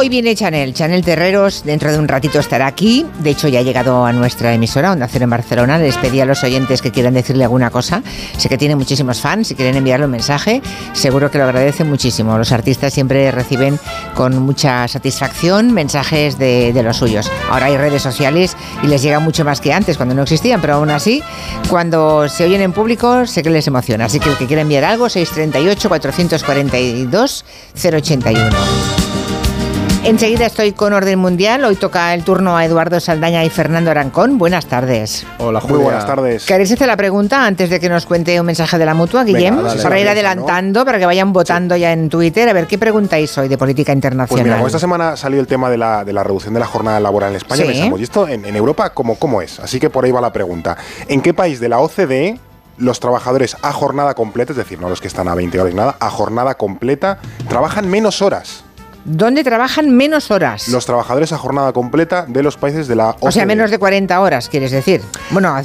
Hoy viene Chanel, Chanel Terreros, dentro de un ratito estará aquí, de hecho ya ha llegado a nuestra emisora, Onda Cero en Barcelona, les pedí a los oyentes que quieran decirle alguna cosa, sé que tiene muchísimos fans, si quieren enviarle un mensaje, seguro que lo agradecen muchísimo, los artistas siempre reciben con mucha satisfacción mensajes de, de los suyos, ahora hay redes sociales y les llega mucho más que antes, cuando no existían, pero aún así, cuando se oyen en público, sé que les emociona, así que el que quiera enviar algo, 638 442 081. Enseguida estoy con Orden Mundial. Hoy toca el turno a Eduardo Saldaña y Fernando Arancón. Buenas tardes. Hola, Julia. Muy buenas tardes. ¿Queréis hacer la pregunta antes de que nos cuente un mensaje de la mutua, Guillem? Venga, dale, para ir adelantando, para que vayan votando sí. ya en Twitter. A ver, ¿qué preguntáis hoy de política internacional? Pues mira, esta semana salió el tema de la, de la reducción de la jornada laboral en España. Sí. Pensamos, ¿y esto en, en Europa ¿cómo, cómo es? Así que por ahí va la pregunta. ¿En qué país de la OCDE los trabajadores a jornada completa, es decir, no los que están a 20 horas y nada, a jornada completa, trabajan menos horas? ¿Dónde trabajan menos horas? Los trabajadores a jornada completa de los países de la OCDE. O sea, menos de 40 horas, quieres decir. Bueno,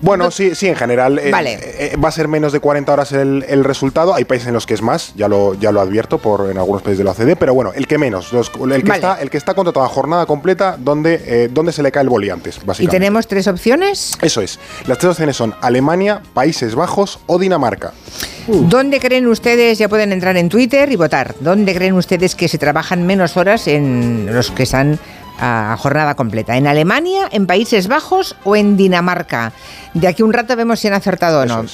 bueno no, sí, sí, en general vale. eh, eh, va a ser menos de 40 horas el, el, resultado. Hay países en los que es más, ya lo, ya lo advierto por en algunos países de la OCDE, pero bueno, el que menos, los, el, que vale. está, el que está contratado a jornada completa, donde, eh, donde se le cae el boli antes, básicamente. ¿Y tenemos tres opciones? Eso es. Las tres opciones son Alemania, Países Bajos o Dinamarca. Uh. ¿Dónde creen ustedes, ya pueden entrar en Twitter y votar, dónde creen ustedes que se trabajan menos horas en los que están a jornada completa? ¿En Alemania, en Países Bajos o en Dinamarca? De aquí un rato vemos si han acertado o no.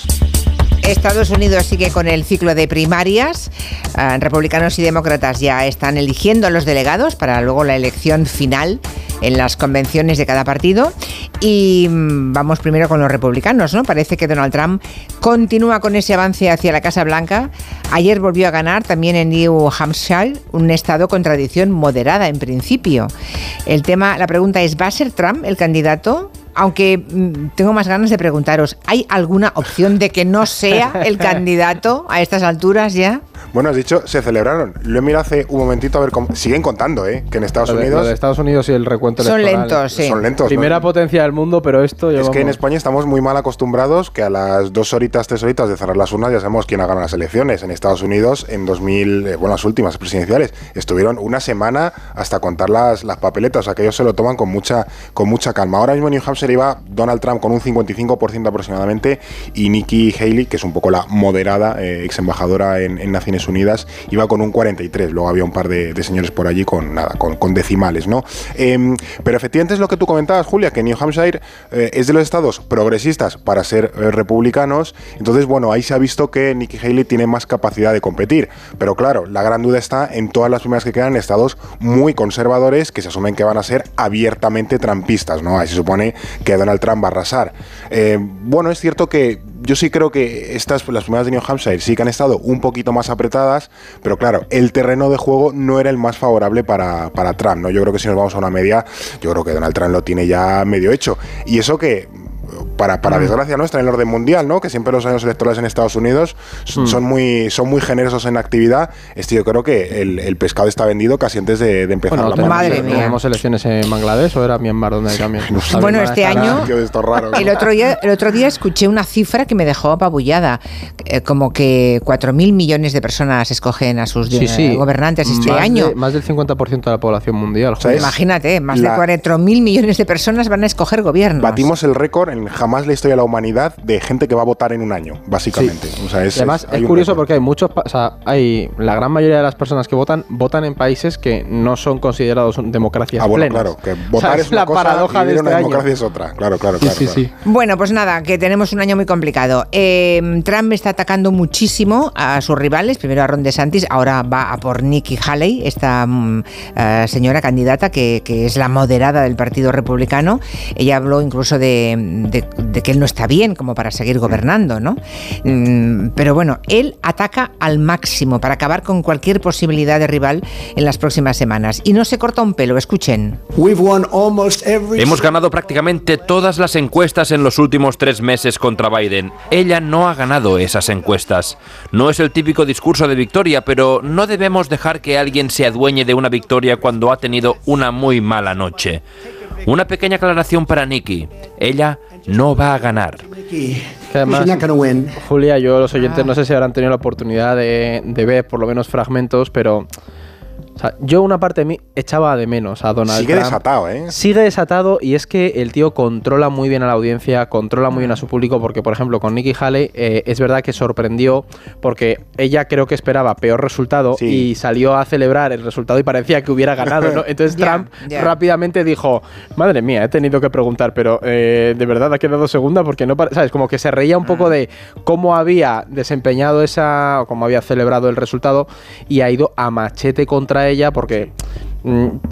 Estados Unidos sigue con el ciclo de primarias. Uh, republicanos y demócratas ya están eligiendo a los delegados para luego la elección final en las convenciones de cada partido. Y mmm, vamos primero con los republicanos, ¿no? Parece que Donald Trump continúa con ese avance hacia la Casa Blanca. Ayer volvió a ganar también en New Hampshire, un estado con tradición moderada en principio. El tema, la pregunta es, ¿va a ser Trump el candidato? aunque mmm, tengo más ganas de preguntaros, ¿hay alguna opción de que no sea el candidato a estas alturas ya? Bueno, has dicho, se celebraron. Lo he mirado hace un momentito a ver cómo. Siguen contando, ¿eh? Que en Estados lo de, Unidos. Lo de Estados Unidos y el recuento son electoral. lentos, sí. Son lentos. Primera ¿no? potencia del mundo, pero esto. Es que en España estamos muy mal acostumbrados que a las dos horitas, tres horitas de cerrar las urnas ya sabemos quién ha ganado las elecciones. En Estados Unidos, en 2000, eh, bueno, las últimas presidenciales, estuvieron una semana hasta contar las, las papeletas. O sea, que ellos se lo toman con mucha, con mucha calma. Ahora mismo en New Hampshire iba Donald Trump con un 55% aproximadamente y Nikki Haley, que es un poco la moderada eh, ex embajadora en, en Naciones Unidas, iba con un 43. Luego había un par de, señores por allí con nada, con, decimales, ¿no? Eh, pero efectivamente es lo que tú comentabas, Julia, que New Hampshire eh, es de los estados progresistas para ser eh, republicanos. Entonces, bueno, ahí se ha visto que Nikki Haley tiene más capacidad de competir. Pero claro, la gran duda está en todas las primeras que quedan estados muy conservadores que se asumen que van a ser abiertamente trampistas, ¿no? Ahí se supone que Donald Trump va a arrasar. Eh, bueno, es cierto que yo sí creo que estas, las primeras de New Hampshire, sí que han estado un poquito más apretadas, pero claro, el terreno de juego no era el más favorable para, para Trump, ¿no? Yo creo que si nos vamos a una media, yo creo que Donald Trump lo tiene ya medio hecho. Y eso que para, para mm. desgracia nuestra en el orden mundial, ¿no? Que siempre los años electorales en Estados Unidos mm. son, muy, son muy generosos en actividad. Este yo creo que el, el pescado está vendido casi antes de, de empezar bueno, la Madre mía. ¿Tenemos elecciones en Bangladesh o era Myanmar donde hay también? No sé. Bueno, este año, raro, ¿no? el, otro día, el otro día escuché una cifra que me dejó apabullada, eh, como que 4.000 millones de personas escogen a sus sí, sí. gobernantes este más año. De, más del 50% de la población mundial. O sea, imagínate, más la, de 4.000 millones de personas van a escoger gobiernos. Batimos el récord en jamás la historia de la humanidad de gente que va a votar en un año, básicamente. Sí. O sea, es, y además es, es curioso porque hay muchos, o sea, hay la gran mayoría de las personas que votan votan en países que no son considerados democracias ah, bueno, plenas. claro, que votar o sea, es, es la cosa paradoja y de este una año. democracia es otra. Claro, claro, sí, claro. Sí, claro. sí. Bueno, pues nada, que tenemos un año muy complicado. Eh, Trump está atacando muchísimo a sus rivales, primero a Ron DeSantis, ahora va a por Nikki Haley, esta uh, señora candidata que, que, es la moderada del Partido Republicano. Ella habló incluso de, de, de que él no está bien como para seguir gobernando, ¿no? Mm, pero bueno, él ataca al máximo para acabar con cualquier posibilidad de rival en las próximas semanas. Y no se corta un pelo, escuchen. Hemos ganado prácticamente todas las encuestas en los últimos tres meses contra Biden. Ella no ha ganado esas encuestas. No es el típico discurso de victoria, pero no debemos dejar que alguien se adueñe de una victoria cuando ha tenido una muy mala noche. Una pequeña aclaración para Nikki. Ella no va a ganar. Que Julia, yo los oyentes no sé si habrán tenido la oportunidad de, de ver por lo menos fragmentos, pero yo una parte de mí echaba de menos a Donald Sigue desatado, ¿eh? Sigue desatado y es que el tío controla muy bien a la audiencia, controla muy bien a su público, porque por ejemplo con Nikki Haley eh, es verdad que sorprendió porque ella creo que esperaba peor resultado y salió a celebrar el resultado y parecía que hubiera ganado, ¿no? Entonces Trump rápidamente dijo, madre mía, he tenido que preguntar, pero eh, ¿de verdad ha quedado segunda? Porque no, ¿sabes? Como que se reía un poco mm. de cómo había desempeñado esa, o cómo había celebrado el resultado y ha ido a machete contra ella porque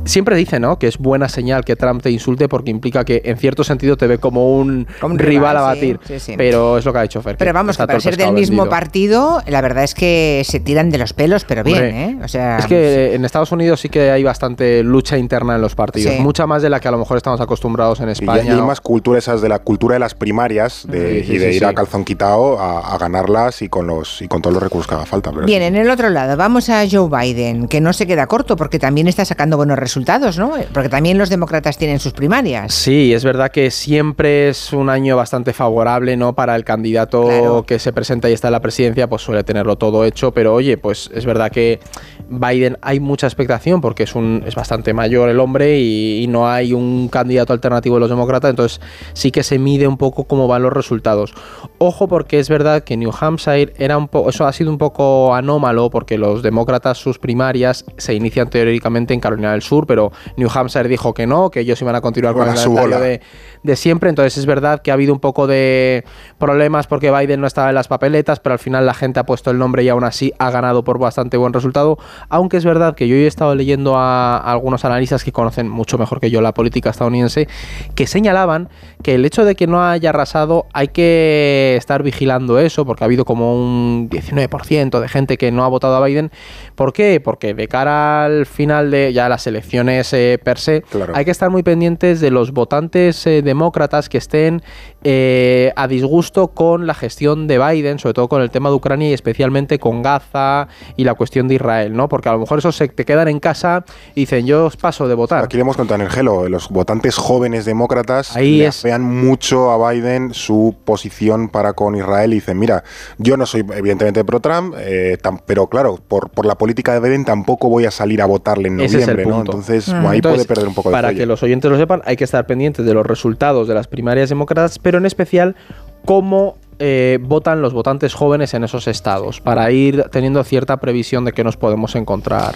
siempre dice, ¿no? Que es buena señal que Trump te insulte porque implica que en cierto sentido te ve como un, rival, a batir. Pero es lo que ha hecho Fer. Pero vamos, que para ser del mismo partido, la verdad es que se tiran de los pelos, pero bien, ¿eh? O sea, es que en Estados Unidos sí que hay bastante lucha interna en los partidos, mucha más de la que a lo mejor estamos acostumbrados en España. Y hay, más cultura esas de la cultura de las primarias de, y de ir a calzón quitado a, ganarlas y con los y con todos los recursos que haga falta. bien, en el otro lado, vamos a Joe Biden, que no se queda corto porque también está sacando buenos resultados, ¿no? Porque también los demócratas tienen sus primarias. Sí, es verdad que siempre es un año bastante favorable, ¿no? Para el candidato que se presenta y está en la presidencia, pues suele tenerlo todo hecho, pero oye, pues es verdad que Biden hay mucha expectación porque es, un, es bastante mayor el hombre y, no hay un candidato alternativo de los demócratas, entonces sí que se mide un poco cómo van los resultados. Ojo porque es verdad que New Hampshire era un poco, eso ha sido un poco anómalo porque los demócratas sus primarias se inician teóricamente en Carolina del Sur, pero New Hampshire dijo que no, que ellos iban a continuar con el calendario de, de siempre, entonces es verdad que ha habido un poco de problemas porque Biden no estaba en las papeletas, pero al final la gente ha puesto el nombre y aún así ha ganado por bastante buen resultado aunque es verdad que yo he estado leyendo a, algunos analistas que conocen mucho mejor que yo la política estadounidense, que señalaban que el hecho de que no haya arrasado hay que estar vigilando eso, porque ha habido como un 19% de gente que no ha votado a Biden. ¿Por qué? Porque de cara al final de ya las elecciones eh, per se, hay que estar muy pendientes de los votantes eh, demócratas que estén eh, a disgusto con la gestión de Biden, sobre todo con el tema de Ucrania y especialmente con Gaza y la cuestión de Israel, ¿no? Porque a lo mejor esos se te quedan en casa y dicen, yo os paso de votar. Aquí le hemos contado en el gelo, los votantes jóvenes demócratas Ahí vean mucho a Biden su posición para con Israel y dicen, mira, yo no soy evidentemente pro-Trump, eh, pero claro, por, por la política de Biden tampoco voy a salir a votarle en noviembre, ¿no? Entonces, mm. ahí puede perder un poco de Para que los oyentes lo sepan, hay que estar pendientes de los resultados de las primarias demócratas, pero en especial cómo eh, votan los votantes jóvenes en esos estados, para ir teniendo cierta previsión de qué nos podemos encontrar.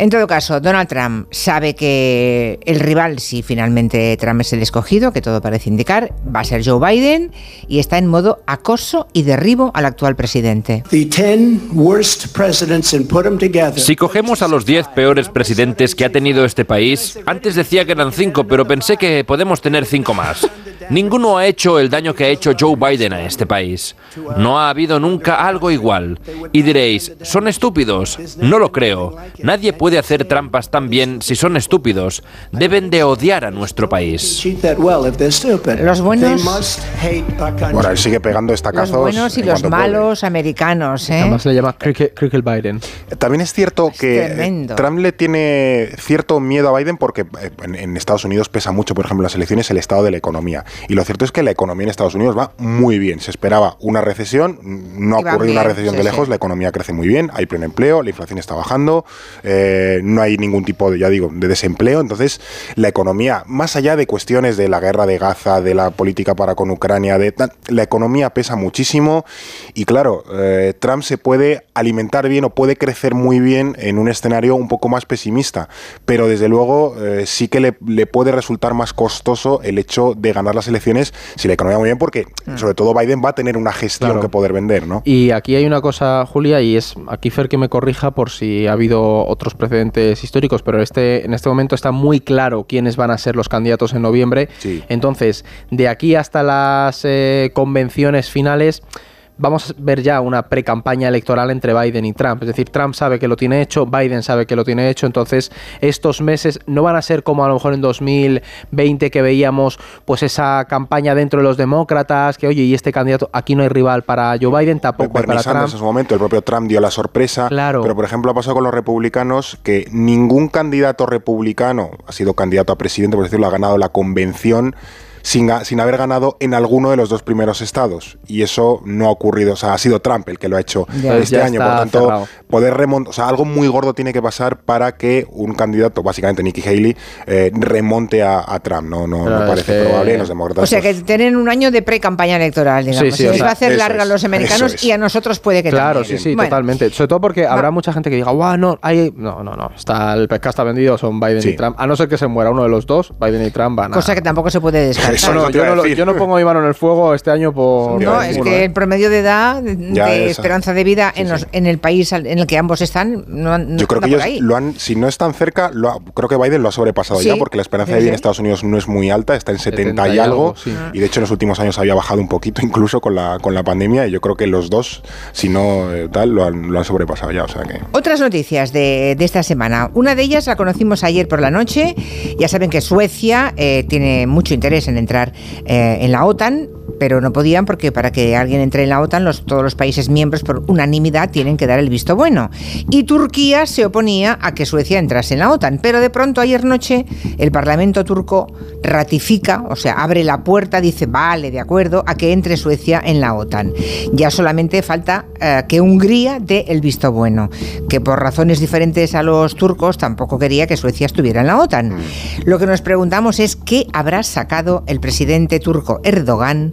En todo caso, Donald Trump sabe que el rival, si finalmente Trump es el escogido, que todo parece indicar, va a ser Joe Biden y está en modo acoso y derribo al actual presidente. Si cogemos a los 10 peores presidentes que ha tenido este país, antes decía que eran 5, pero pensé que podemos tener 5 más. Ninguno ha hecho el daño que ha hecho Joe Biden a este país. No ha habido nunca algo igual. Y diréis, ¿son estúpidos? No lo creo. Nadie puede hacer trampas tan bien si son estúpidos. Deben de odiar a nuestro país. Los buenos... Bueno, él sigue pegando estacazos. Los buenos y los malos americanos, ¿eh? Además le llama Cricket, Biden. También es cierto que Trump le tiene cierto miedo a Biden porque eh, en Estados Unidos pesa mucho, por ejemplo, las elecciones, el estado de la economía. Y lo cierto es que la economía en Estados Unidos va muy bien. Se esperaba una recesión, no ha ocurrido una recesión de lejos, la economía crece muy bien, hay pleno empleo, la inflación está bajando, eh, no hay ningún tipo de, ya digo, de desempleo. Entonces, la economía, más allá de cuestiones de la guerra de Gaza, de la política para con Ucrania, de, la economía pesa muchísimo y claro, eh, Trump se puede alimentar bien o puede crecer muy bien en un escenario un poco más pesimista, pero desde luego eh, sí que le, le puede resultar más costoso el hecho de ganar las elecciones si la economía muy bien, porque mm. sobre todo Biden va a tener una gestión que poder vender, ¿no? Y aquí hay una cosa, Julia, y es aquí Fer que me corrija por si ha habido otros precedentes históricos, pero este, en este momento está muy claro quiénes van a ser los candidatos en noviembre. Entonces, de aquí hasta las eh, convenciones finales vamos a ver ya una pre-campaña electoral entre Biden y Trump. Es decir, Trump sabe que lo tiene hecho, Biden sabe que lo tiene hecho, entonces estos meses no van a ser como a lo mejor en 2020 que veíamos pues esa campaña dentro de los demócratas, que oye, y este candidato, aquí no hay rival para Joe Biden, tampoco hay para Trump. En ese momento el propio Trump dio la sorpresa, claro. pero por ejemplo ha pasado con los republicanos que ningún candidato republicano ha sido candidato a presidente, por decirlo, ha ganado la convención sin, sin haber ganado en alguno de los dos primeros estados. Y eso no ha ocurrido, o sea, ha sido Trump el que lo ha hecho este año. Por tanto, poder remontar, o sea, algo muy gordo tiene que pasar para que un candidato, básicamente Nikki Haley, eh, remonte a, Trump. No, no, parece probable. Los demócratas, o sea, que tienen un año de pre-campaña electoral, digamos. Sí, les va a hacer larga a los americanos y a nosotros puede que Claro, sí, sí, totalmente. Sobre todo porque habrá mucha gente que diga, guau, no, hay... no, no, no, está, el pescado está vendido, son Biden y Trump. A no ser que se muera uno de los dos, Biden y Trump van a... Cosa que tampoco se puede descartar. No, yo, no, pongo mi mano en el fuego este año por... No, es que el promedio de edad, de esperanza de vida en, los, en el país en el que ambos están, no, Yo creo que ellos lo han, si no están cerca, lo creo que Biden lo ha sobrepasado ya, porque la esperanza de vida en Estados Unidos no es muy alta, está en 70, y algo, y de hecho en los últimos años había bajado un poquito incluso con la, con la pandemia, y yo creo que los dos, si no eh, tal, lo han, lo han sobrepasado ya. O sea que... Otras noticias de, de, esta semana. Una de ellas la conocimos ayer por la noche. Ya saben que Suecia eh, tiene mucho interés en entrar eh, en la OTAN pero no podían porque para que alguien entre en la OTAN los, todos los países miembros por unanimidad tienen que dar el visto bueno. Y Turquía se oponía a que Suecia entrase en la OTAN, pero de pronto ayer noche el Parlamento turco ratifica, o sea, abre la puerta, dice, vale, de acuerdo, a que entre Suecia en la OTAN. Ya solamente falta eh, que Hungría dé el visto bueno, que por razones diferentes a los turcos tampoco quería que Suecia estuviera en la OTAN. Mm. Lo que nos preguntamos es qué habrá sacado el presidente turco Erdogan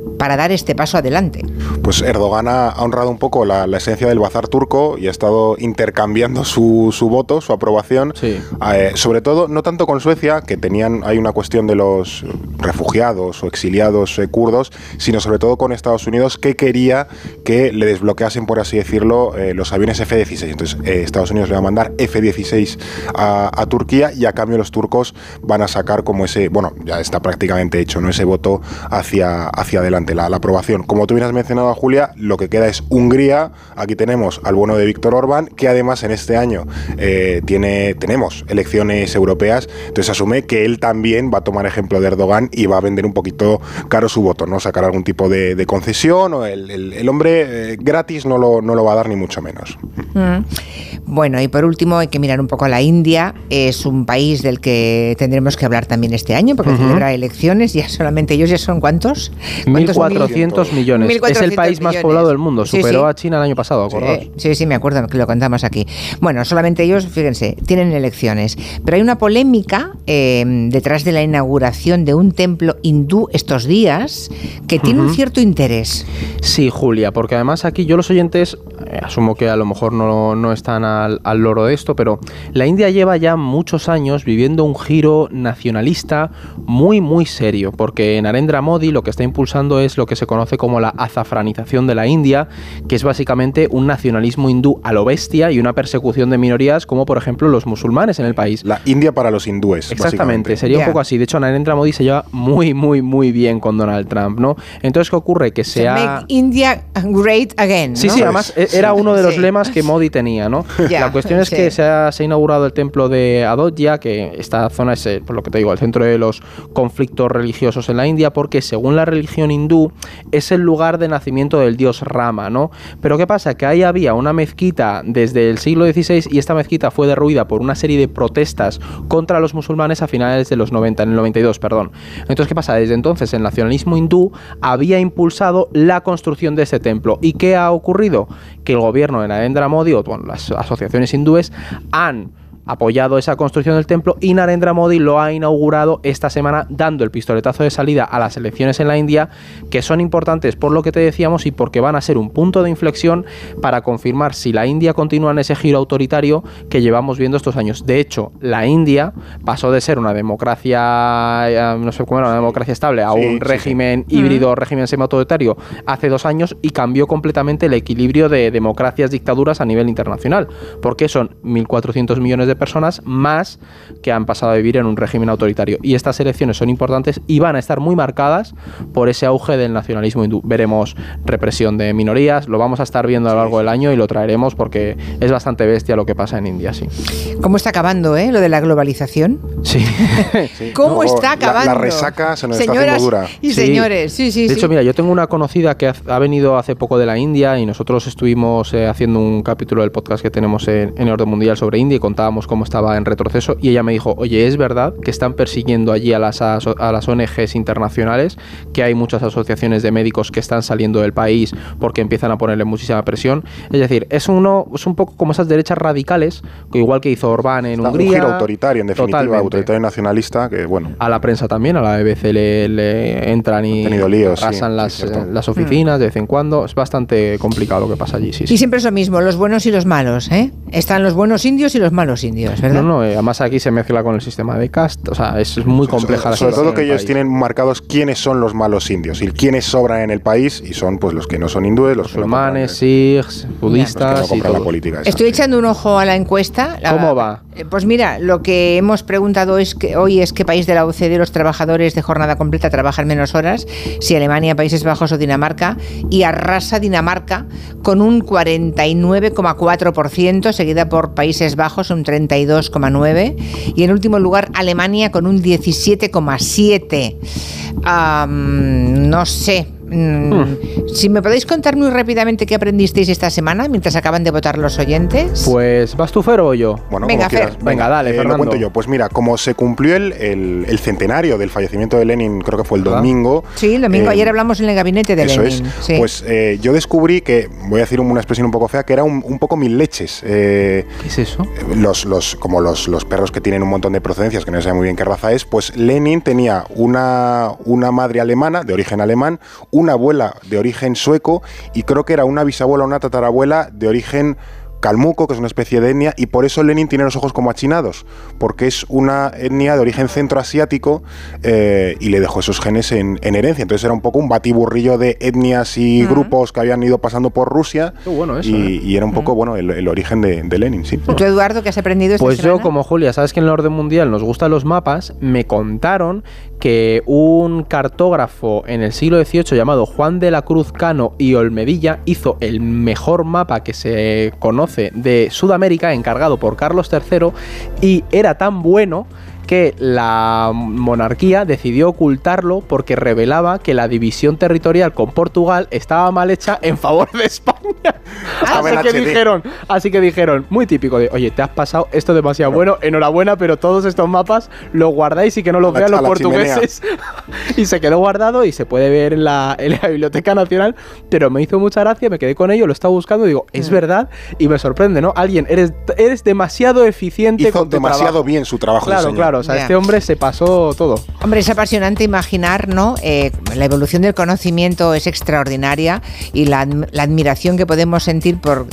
para dar este paso adelante? Pues Erdogan ha honrado un poco la, esencia del bazar turco y ha estado intercambiando su, voto, su aprobación, eh, sobre todo no tanto con Suecia, que tenían hay una cuestión de los refugiados o exiliados eh, kurdos, sino sobre todo con Estados Unidos, que quería que le desbloqueasen, por así decirlo, eh, los aviones F-16. Entonces Estados Unidos le va a mandar F-16 a, Turquía y a cambio los turcos van a sacar como ese, bueno, ya está prácticamente hecho, ¿no? Ese voto hacia, hacia adelante la, aprobación. Como tú bien has mencionado, Julia, lo que queda es Hungría. Aquí tenemos al bueno de Víctor Orbán, que además en este año eh, tiene, tenemos elecciones europeas. Entonces asume que él también va a tomar ejemplo de Erdogan y va a vender un poquito caro su voto, ¿no? Sacar algún tipo de, concesión o el, hombre eh, gratis no lo, no lo va a dar ni mucho menos. Mm. Bueno, y por último hay que mirar un poco a la India. Es un país del que tendremos que hablar también este año porque celebra elecciones. Ya solamente ellos ya son cuántos? ¿Cuántos 1.400 millones. es el país más poblado del mundo. Superó a China el año pasado, ¿acordados? Sí, sí, me acuerdo que lo contamos aquí. Bueno, solamente ellos, fíjense, tienen elecciones. Pero hay una polémica eh, detrás de la inauguración de un templo hindú estos días que tiene un cierto interés. Sí, Julia, porque además aquí yo los oyentes, asumo que a lo mejor no, no están al, al loro de esto, pero la India lleva ya muchos años viviendo un giro nacionalista muy, muy serio, porque Narendra Modi lo que está impulsando es lo que se conoce como la azafranización de la India, que es básicamente un nacionalismo hindú a lo bestia y una persecución de minorías como por ejemplo los musulmanes en el país. La India para los hindúes. Exactamente, sería un poco así. De hecho, Narendra Modi se lleva muy, muy, muy bien con Donald Trump, ¿no? Entonces, ¿qué ocurre? Que sea... Make India great again. Sí, sí, además e-, era uno de los lemas que Modi tenía, ¿no? la cuestión es que se ha, inaugurado el templo de Adodhya, que esta zona es, eh, por lo que te digo, el centro de los conflictos religiosos en la India, porque según la religión hindú, es el lugar de nacimiento del dios Rama, ¿no? Pero ¿qué pasa? Que ahí había una mezquita desde el siglo XVI y esta mezquita fue derruida por una serie de protestas contra los musulmanes a finales de los 90, en el 92, perdón. Entonces, ¿qué pasa? Desde entonces el nacionalismo hindú había impulsado la construcción de ese templo. ¿Y qué ha ocurrido? El gobierno de Narendra Modi, o bueno, las asociaciones hindúes, han apoyado esa construcción del templo y Narendra Modi lo ha inaugurado esta semana dando el pistoletazo de salida a las elecciones en la India que son importantes por lo que te decíamos y porque van a ser un punto de inflexión para confirmar si la India continúa en ese giro autoritario que llevamos viendo estos años. De hecho, la India pasó de ser una democracia, eh, no sé cómo era, una democracia estable a un régimen híbrido, régimen semi-autoritario hace dos años y cambió completamente el equilibrio de democracias, dictaduras a nivel internacional, porque son 1.400 millones de de personas más que han pasado a vivir en un régimen autoritario. Y estas elecciones son importantes y van a estar muy marcadas por ese auge del nacionalismo hindú. Veremos represión de minorías, lo vamos a estar viendo a lo largo del año y lo traeremos porque es bastante bestia lo que pasa en India, sí. ¿Cómo está acabando eh, lo de la globalización? Sí. ¿Cómo está acabando? La, resaca se nos está dura. Y señores, sí, sí. De hecho, mira, yo tengo una conocida que ha, venido hace poco de la India y nosotros estuvimos eh, haciendo un capítulo del podcast que tenemos en, en Orden Mundial sobre India y contábamos veíamos cómo estaba en retroceso y ella me dijo, oye, es verdad que están persiguiendo allí a las, a las ONGs internacionales, que hay muchas asociaciones de médicos que están saliendo del país porque empiezan a ponerle muchísima presión. Es decir, es, uno, es un poco como esas derechas radicales, igual que hizo Orbán en Hungría. Un giro autoritario, en definitiva, autoritario nacionalista, que bueno. A la prensa también, a la BBC le, entran y pasan las, las, oficinas de vez en cuando. Es bastante complicado lo que pasa allí. Sí, y siempre es lo mismo, los buenos y los malos, ¿eh? Están los buenos indios y los malos indios, ¿verdad? No, no, eh, además aquí se mezcla con el sistema de cast, o sea, es muy compleja la Sobre todo que ellos tienen marcados quiénes son los malos indios y quiénes sobran en el país y son pues los que no son hindúes, los musulmanes, sikhs, budistas Estoy echando un ojo a la encuesta. ¿Cómo va? Eh, pues mira, lo que hemos preguntado es que hoy es qué país de la OCDE los trabajadores de jornada completa trabajan menos horas, si Alemania, Países Bajos o Dinamarca, y arrasa Dinamarca con un 49,4%, seguida por Países Bajos un 32,9% y en último lugar Alemania con un 17,7%. no sé, Mm, si me podéis contar muy rápidamente qué aprendisteis esta semana mientras acaban de votar los oyentes. Pues, ¿vas tú, Fer, o yo? Bueno, venga, Fer. Venga, dale, eh, Lo cuento yo. Pues mira, como se cumplió el, el, centenario del fallecimiento de Lenin, creo que fue el domingo. Sí, el domingo. Eh, ayer hablamos en el gabinete de eso Lenin. Es. Pues eh, yo descubrí que, voy a decir una expresión un poco fea, que era un, un poco mil leches. ¿Qué es eso? Los, los, como los, los perros que tienen un montón de procedencias, que no sé muy bien qué raza es, pues Lenin tenía una, una madre alemana, de origen alemán, una abuela de origen sueco y creo que era una bisabuela o una tatarabuela de origen calmuco, que es una especie de etnia, y por eso Lenin tiene los ojos como achinados, porque es una etnia de origen centroasiático eh, y le dejó esos genes en, herencia. Entonces era un poco un batiburrillo de etnias y grupos que habían ido pasando por Rusia. y, ¿eh? era un poco, bueno, el, origen de, Lenin, sí. ¿Tú, Eduardo, qué has aprendido esta Pues yo, como Julia, sabes que en el orden mundial nos gustan los mapas, me contaron que un cartógrafo en el siglo XVIII llamado Juan de la Cruz Cano y Olmedilla hizo el mejor mapa que se conoce de Sudamérica encargado por Carlos III y era tan bueno que la monarquía decidió ocultarlo porque revelaba que la división territorial con Portugal estaba mal hecha en favor de España. Así que dijeron, así que dijeron, muy típico de, oye, te has pasado esto demasiado bueno, enhorabuena, pero todos estos mapas los guardáis y que no los vean los portugueses. y se quedó guardado y se puede ver en la, Biblioteca Nacional, pero me hizo mucha gracia, me quedé con ello, lo estaba buscando y digo, es mm. verdad y me sorprende, ¿no? Alguien, eres, eres demasiado eficiente hizo demasiado bien su trabajo. Claro, claro, o sea, este hombre se pasó todo. Hombre, es apasionante imaginar, ¿no? Eh, la evolución del conocimiento es extraordinaria y la, la admiración que podemos sentir por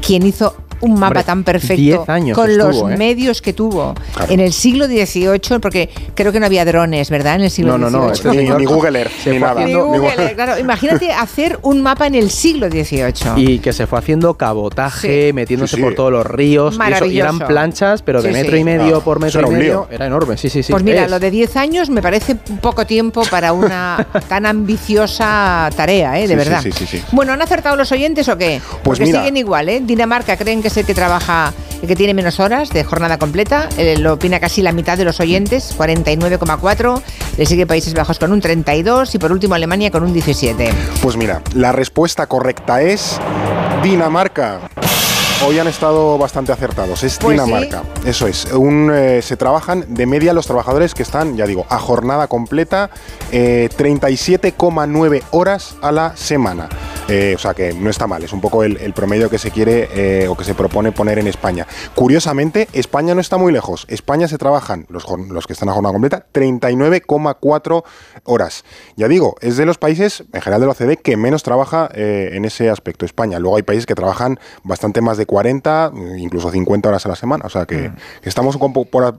quien hizo un mapa tan perfecto con los ¿eh? medios que tuvo en el siglo XVIII, porque creo que no había drones, ¿verdad? En el siglo XVIII. No, no, no, ni, Google Earth, ni nada. Google claro. Imagínate hacer un mapa en el siglo XVIII. Y que se fue haciendo cabotaje, metiéndose por todos los ríos. Y, eran planchas, pero de metro y medio por metro y medio. Era enorme, sí, sí, sí. Pues mira, lo de 10 años me parece poco tiempo para una tan ambiciosa tarea, ¿eh? De verdad. Bueno, ¿han acertado los oyentes o qué? Pues Porque siguen igual, ¿eh? Dinamarca creen que es el que trabaja, el que tiene menos horas de jornada completa. Eh, lo opina casi la mitad de los oyentes, 49,4. Le sigue Países Bajos con un 32 y por último Alemania con un 17. Pues mira, la respuesta correcta es Dinamarca. Hoy han estado bastante acertados. Es pues Dinamarca. Eso es. Un, eh, se trabajan de media los trabajadores que están, ya digo, a jornada completa, 37,9 eh, horas a la semana. Eh, o sea que no está mal, es un poco el, promedio que se quiere o que se propone poner en España. Curiosamente, España no está muy lejos. España se trabajan, los, los que están a jornada completa, 39,4 horas. Ya digo, es de los países, en general de la OCDE, que menos trabaja en ese aspecto. España. Luego hay países que trabajan bastante más de 40, incluso 50 horas a la semana. O sea que, mm. estamos,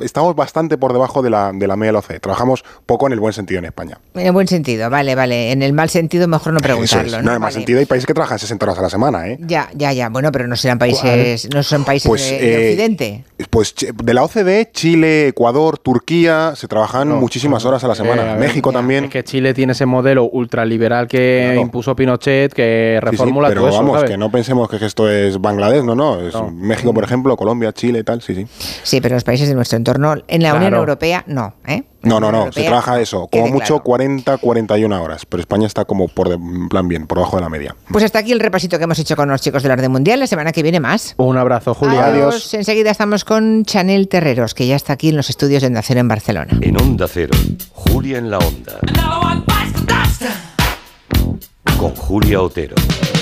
estamos bastante por debajo de la, de la media de Trabajamos poco en el buen sentido en España. En el buen sentido, vale, vale. En el mal sentido mejor no preguntarlo. ¿no? en el mal sentido hay países que trabajan 60 horas a la semana, ¿eh? Ya, ya, ya. Bueno, pero no serán países, no son países pues, de, eh, Occidente. Pues de la OCDE, Chile, Ecuador, Turquía, se trabajan muchísimas horas a la semana. Eh, México también. Es que Chile tiene ese modelo ultraliberal que impuso Pinochet, que reformula pero vamos, que no pensemos que esto es Bangladesh, no, no. Es México, por ejemplo, Colombia, Chile y tal, sí, sí. Sí, pero los países de nuestro entorno, en la Unión Europea, no, ¿eh? No, no, no, se trabaja eso, como mucho 40, 41 horas, pero España está como por de, plan bien, por debajo de la media. Pues hasta aquí el repasito que hemos hecho con los chicos del Arte Mundial, la semana que viene más. Un abrazo, Julia. Adiós. Enseguida estamos con Chanel Terreros, que ya está aquí en los estudios de Onda en Barcelona. En Onda Cero, Julia en la Onda. Con Julia Otero.